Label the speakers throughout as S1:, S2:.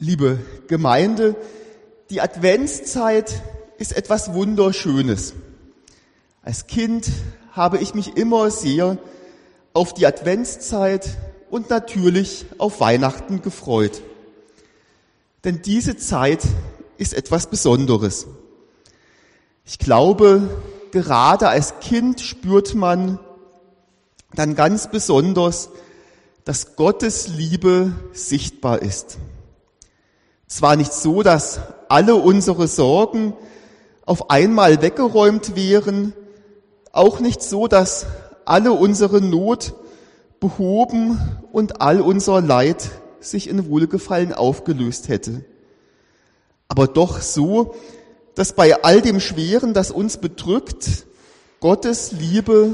S1: Liebe Gemeinde, die Adventszeit ist etwas Wunderschönes. Als Kind habe ich mich immer sehr auf die Adventszeit und natürlich auf Weihnachten gefreut. Denn diese Zeit ist etwas Besonderes. Ich glaube, gerade als Kind spürt man dann ganz besonders, dass Gottes Liebe sichtbar ist. Zwar nicht so, dass alle unsere Sorgen auf einmal weggeräumt wären, auch nicht so, dass alle unsere Not behoben und all unser Leid sich in Wohlgefallen aufgelöst hätte. Aber doch so, dass bei all dem Schweren, das uns bedrückt, Gottes Liebe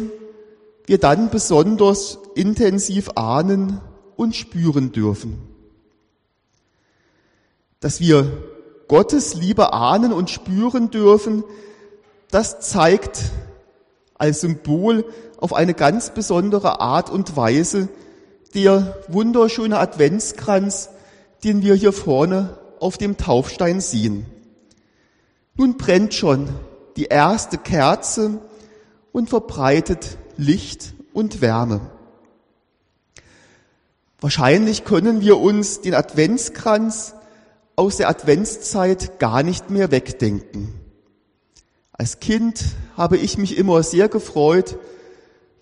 S1: wir dann besonders intensiv ahnen und spüren dürfen. Dass wir Gottes Liebe ahnen und spüren dürfen, das zeigt als Symbol auf eine ganz besondere Art und Weise der wunderschöne Adventskranz, den wir hier vorne auf dem Taufstein sehen. Nun brennt schon die erste Kerze und verbreitet Licht und Wärme. Wahrscheinlich können wir uns den Adventskranz aus der Adventszeit gar nicht mehr wegdenken. Als Kind habe ich mich immer sehr gefreut,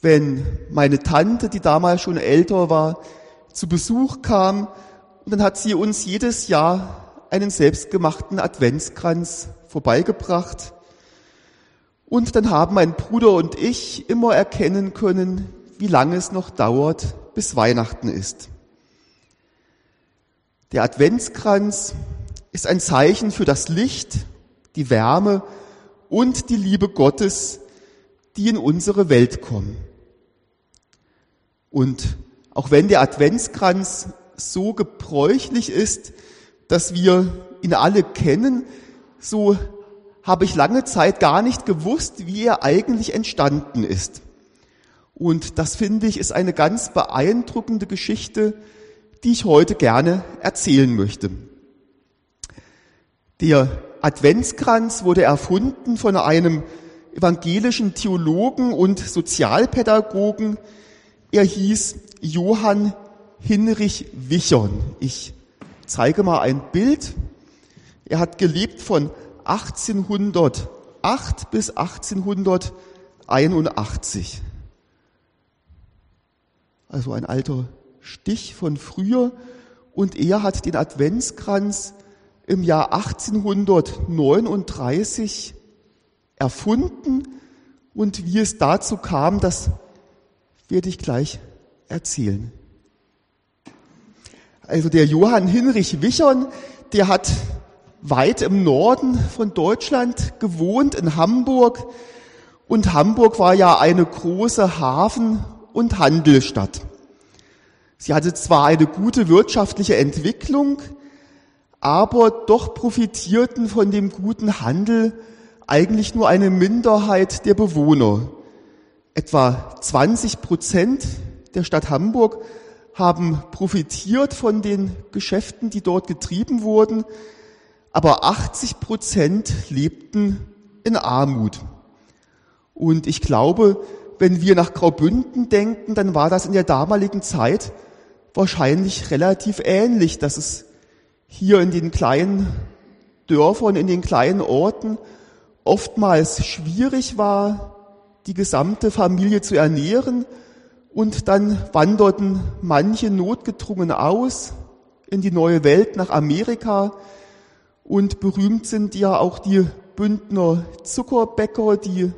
S1: wenn meine Tante, die damals schon älter war, zu Besuch kam und dann hat sie uns jedes Jahr einen selbstgemachten Adventskranz vorbeigebracht. Und dann haben mein Bruder und ich immer erkennen können, wie lange es noch dauert, bis Weihnachten ist. Der Adventskranz ist ein Zeichen für das Licht, die Wärme und die Liebe Gottes, die in unsere Welt kommen. Und auch wenn der Adventskranz so gebräuchlich ist, dass wir ihn alle kennen, so habe ich lange Zeit gar nicht gewusst, wie er eigentlich entstanden ist. Und das finde ich ist eine ganz beeindruckende Geschichte, die ich heute gerne erzählen möchte. Der Adventskranz wurde erfunden von einem evangelischen Theologen und Sozialpädagogen. Er hieß Johann Hinrich Wichern. Ich zeige mal ein Bild. Er hat gelebt von 1808 bis 1881. Also ein alter Stich von früher. Und er hat den Adventskranz im Jahr 1839 erfunden. Und wie es dazu kam, das werde ich gleich erzählen. Also der Johann Hinrich Wichern, der hat weit im Norden von Deutschland gewohnt, in Hamburg. Und Hamburg war ja eine große Hafen- und Handelsstadt. Sie hatte zwar eine gute wirtschaftliche Entwicklung, aber doch profitierten von dem guten Handel eigentlich nur eine Minderheit der Bewohner. Etwa 20 Prozent der Stadt Hamburg haben profitiert von den Geschäften, die dort getrieben wurden aber 80 Prozent lebten in Armut. Und ich glaube, wenn wir nach Graubünden denken, dann war das in der damaligen Zeit wahrscheinlich relativ ähnlich, dass es hier in den kleinen Dörfern, in den kleinen Orten oftmals schwierig war, die gesamte Familie zu ernähren. Und dann wanderten manche notgedrungen aus in die neue Welt nach Amerika, und berühmt sind ja auch die Bündner Zuckerbäcker, die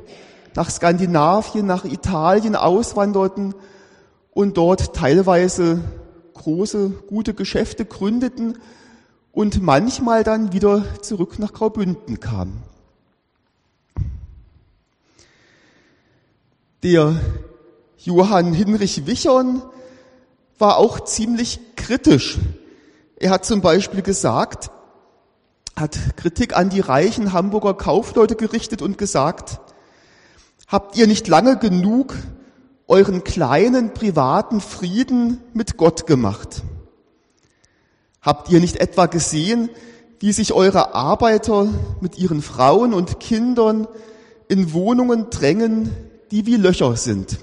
S1: nach Skandinavien, nach Italien auswanderten und dort teilweise große, gute Geschäfte gründeten und manchmal dann wieder zurück nach Graubünden kamen. Der Johann Hinrich Wichern war auch ziemlich kritisch. Er hat zum Beispiel gesagt, hat Kritik an die reichen Hamburger Kaufleute gerichtet und gesagt, habt ihr nicht lange genug euren kleinen privaten Frieden mit Gott gemacht? Habt ihr nicht etwa gesehen, wie sich eure Arbeiter mit ihren Frauen und Kindern in Wohnungen drängen, die wie Löcher sind?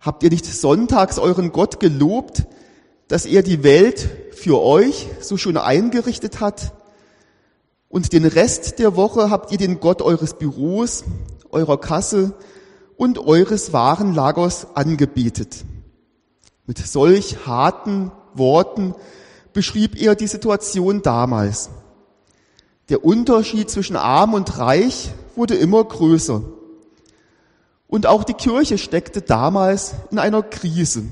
S1: Habt ihr nicht sonntags euren Gott gelobt, dass er die Welt für euch so schon eingerichtet hat? Und den Rest der Woche habt ihr den Gott eures Büros, eurer Kasse und eures Warenlagers angebetet. Mit solch harten Worten beschrieb er die Situation damals. Der Unterschied zwischen arm und reich wurde immer größer. Und auch die Kirche steckte damals in einer Krise.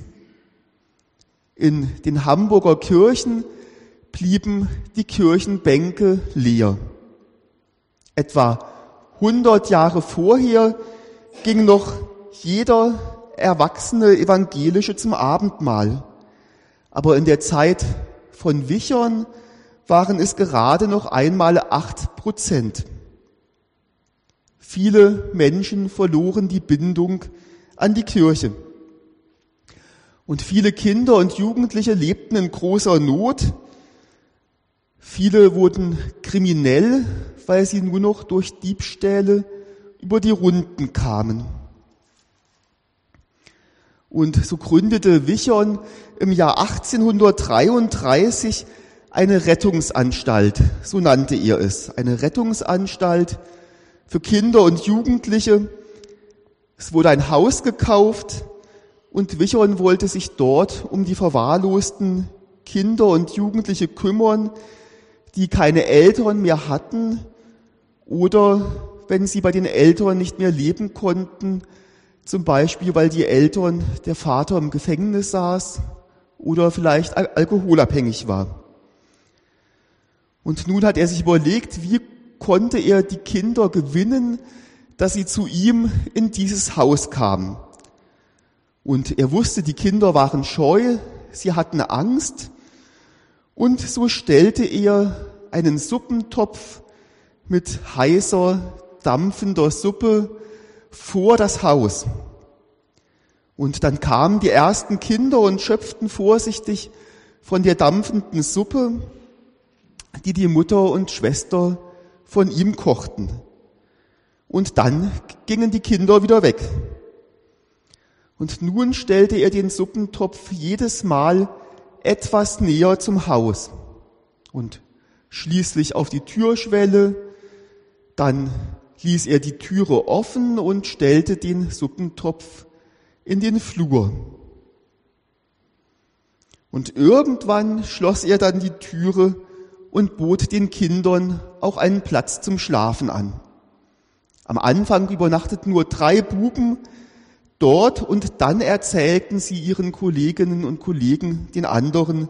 S1: In den Hamburger Kirchen blieben die Kirchenbänke leer. Etwa 100 Jahre vorher ging noch jeder erwachsene Evangelische zum Abendmahl. Aber in der Zeit von Wichern waren es gerade noch einmal acht Prozent. Viele Menschen verloren die Bindung an die Kirche. Und viele Kinder und Jugendliche lebten in großer Not. Viele wurden kriminell, weil sie nur noch durch Diebstähle über die Runden kamen. Und so gründete Wichern im Jahr 1833 eine Rettungsanstalt, so nannte er es, eine Rettungsanstalt für Kinder und Jugendliche. Es wurde ein Haus gekauft und Wichern wollte sich dort um die verwahrlosten Kinder und Jugendliche kümmern, die keine Eltern mehr hatten oder wenn sie bei den Eltern nicht mehr leben konnten, zum Beispiel weil die Eltern, der Vater im Gefängnis saß oder vielleicht alkoholabhängig war. Und nun hat er sich überlegt, wie konnte er die Kinder gewinnen, dass sie zu ihm in dieses Haus kamen. Und er wusste, die Kinder waren scheu, sie hatten Angst. Und so stellte er einen Suppentopf mit heißer, dampfender Suppe vor das Haus. Und dann kamen die ersten Kinder und schöpften vorsichtig von der dampfenden Suppe, die die Mutter und Schwester von ihm kochten. Und dann gingen die Kinder wieder weg. Und nun stellte er den Suppentopf jedes Mal etwas näher zum Haus und schließlich auf die Türschwelle, dann ließ er die Türe offen und stellte den Suppentopf in den Flur. Und irgendwann schloss er dann die Türe und bot den Kindern auch einen Platz zum Schlafen an. Am Anfang übernachteten nur drei Buben dort und dann erzählten sie ihren Kolleginnen und Kollegen, den anderen,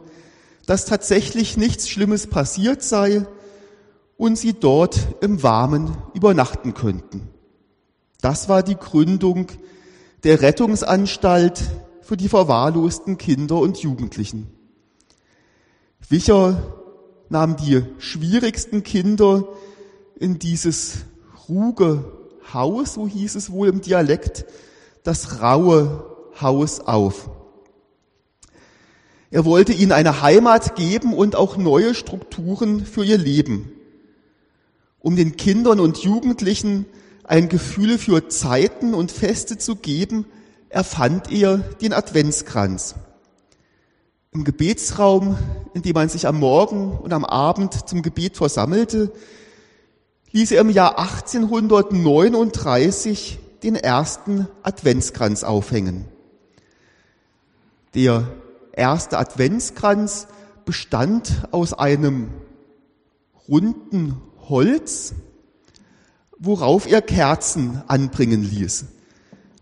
S1: dass tatsächlich nichts Schlimmes passiert sei und sie dort im Warmen übernachten könnten. Das war die Gründung der Rettungsanstalt für die verwahrlosten Kinder und Jugendlichen. Wicher nahm die schwierigsten Kinder in dieses ruge Haus, so hieß es wohl im Dialekt, das raue Haus auf. Er wollte ihnen eine Heimat geben und auch neue Strukturen für ihr Leben, um den Kindern und Jugendlichen ein Gefühl für Zeiten und Feste zu geben, erfand er den Adventskranz. Im Gebetsraum, in dem man sich am Morgen und am Abend zum Gebet versammelte, ließ er im Jahr 1839 den ersten Adventskranz aufhängen. Der erste Adventskranz bestand aus einem runden Holz, worauf er Kerzen anbringen ließ.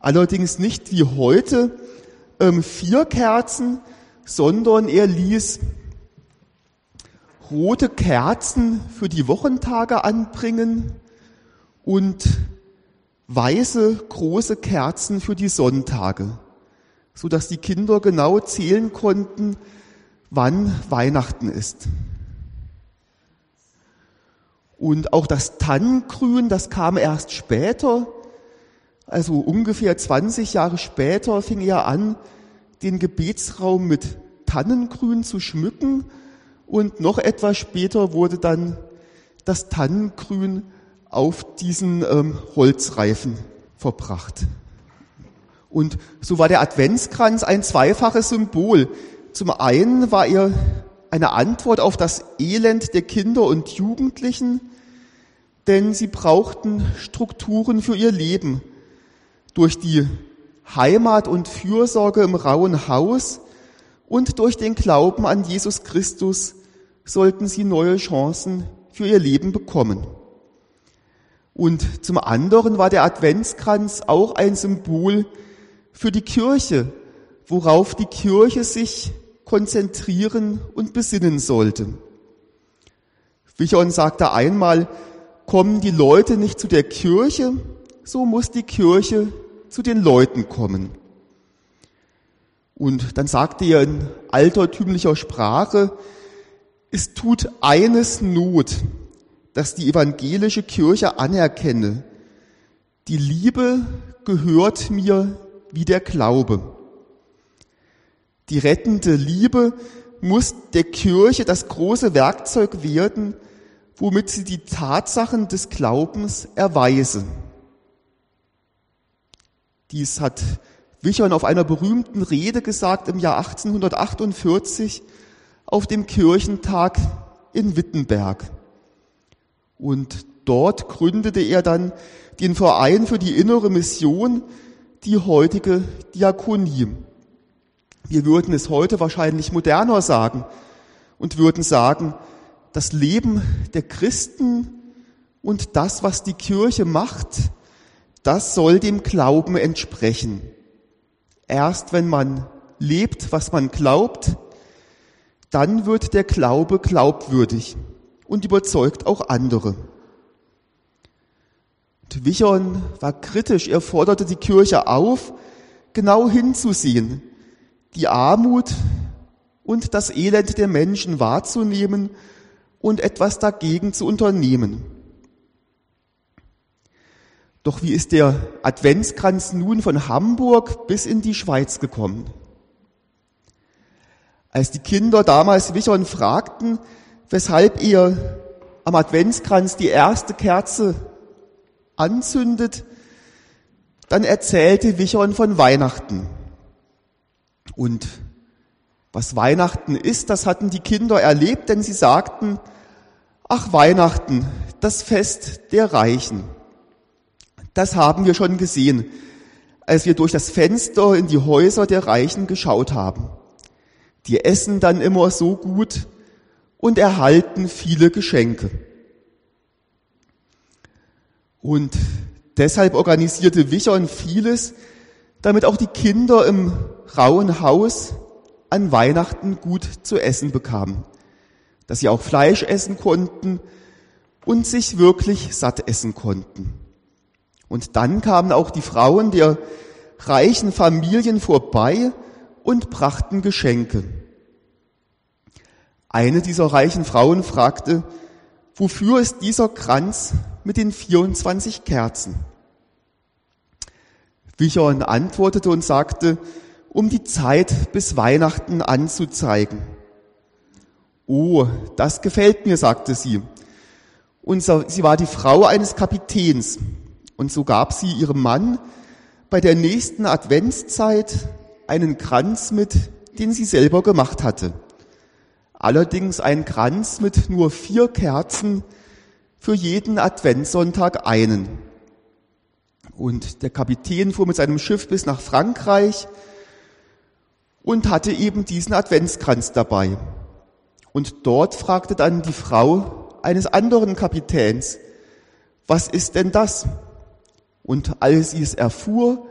S1: Allerdings nicht wie heute ähm, vier Kerzen, sondern er ließ rote Kerzen für die Wochentage anbringen und weiße große Kerzen für die Sonntage, so dass die Kinder genau zählen konnten, wann Weihnachten ist. Und auch das Tannengrün, das kam erst später, also ungefähr 20 Jahre später fing er an, den Gebetsraum mit Tannengrün zu schmücken und noch etwas später wurde dann das Tannengrün auf diesen ähm, Holzreifen verbracht. Und so war der Adventskranz ein zweifaches Symbol. Zum einen war er eine Antwort auf das Elend der Kinder und Jugendlichen, denn sie brauchten Strukturen für ihr Leben. Durch die Heimat und Fürsorge im rauen Haus und durch den Glauben an Jesus Christus sollten sie neue Chancen für ihr Leben bekommen. Und zum anderen war der Adventskranz auch ein Symbol für die Kirche, worauf die Kirche sich konzentrieren und besinnen sollte. Wichon sagte einmal, kommen die Leute nicht zu der Kirche, so muss die Kirche zu den Leuten kommen. Und dann sagte er in altertümlicher Sprache, es tut eines Not, dass die evangelische Kirche anerkenne. Die Liebe gehört mir wie der Glaube. Die rettende Liebe muss der Kirche das große Werkzeug werden, womit sie die Tatsachen des Glaubens erweise. Dies hat Wichern auf einer berühmten Rede gesagt im Jahr 1848 auf dem Kirchentag in Wittenberg. Und dort gründete er dann den Verein für die innere Mission, die heutige Diakonie. Wir würden es heute wahrscheinlich moderner sagen und würden sagen, das Leben der Christen und das, was die Kirche macht, das soll dem Glauben entsprechen. Erst wenn man lebt, was man glaubt, dann wird der Glaube glaubwürdig und überzeugt auch andere. Und Wichern war kritisch, er forderte die Kirche auf, genau hinzusehen, die Armut und das Elend der Menschen wahrzunehmen und etwas dagegen zu unternehmen. Doch wie ist der Adventskranz nun von Hamburg bis in die Schweiz gekommen? Als die Kinder damals Wichern fragten, weshalb ihr am Adventskranz die erste Kerze anzündet, dann erzählte Wichern von Weihnachten. Und was Weihnachten ist, das hatten die Kinder erlebt, denn sie sagten, ach Weihnachten, das Fest der Reichen. Das haben wir schon gesehen, als wir durch das Fenster in die Häuser der Reichen geschaut haben. Die essen dann immer so gut und erhalten viele Geschenke. Und deshalb organisierte Wichern vieles, damit auch die Kinder im rauen Haus an Weihnachten gut zu essen bekamen, dass sie auch Fleisch essen konnten und sich wirklich satt essen konnten. Und dann kamen auch die Frauen der reichen Familien vorbei und brachten Geschenke. Eine dieser reichen Frauen fragte, wofür ist dieser Kranz mit den 24 Kerzen? Wichern antwortete und sagte, um die Zeit bis Weihnachten anzuzeigen. Oh, das gefällt mir, sagte sie. Und sie war die Frau eines Kapitäns. Und so gab sie ihrem Mann bei der nächsten Adventszeit einen Kranz mit, den sie selber gemacht hatte. Allerdings ein Kranz mit nur vier Kerzen, für jeden Adventssonntag einen. Und der Kapitän fuhr mit seinem Schiff bis nach Frankreich und hatte eben diesen Adventskranz dabei. Und dort fragte dann die Frau eines anderen Kapitäns, was ist denn das? Und als sie es erfuhr,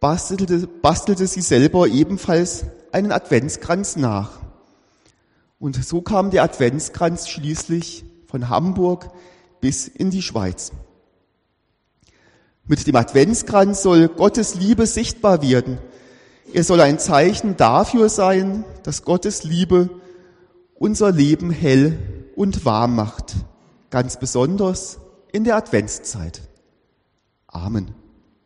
S1: bastelte, bastelte sie selber ebenfalls einen Adventskranz nach. Und so kam der Adventskranz schließlich von Hamburg bis in die Schweiz. Mit dem Adventskranz soll Gottes Liebe sichtbar werden. Er soll ein Zeichen dafür sein, dass Gottes Liebe unser Leben hell und warm macht, ganz besonders in der Adventszeit. Amen.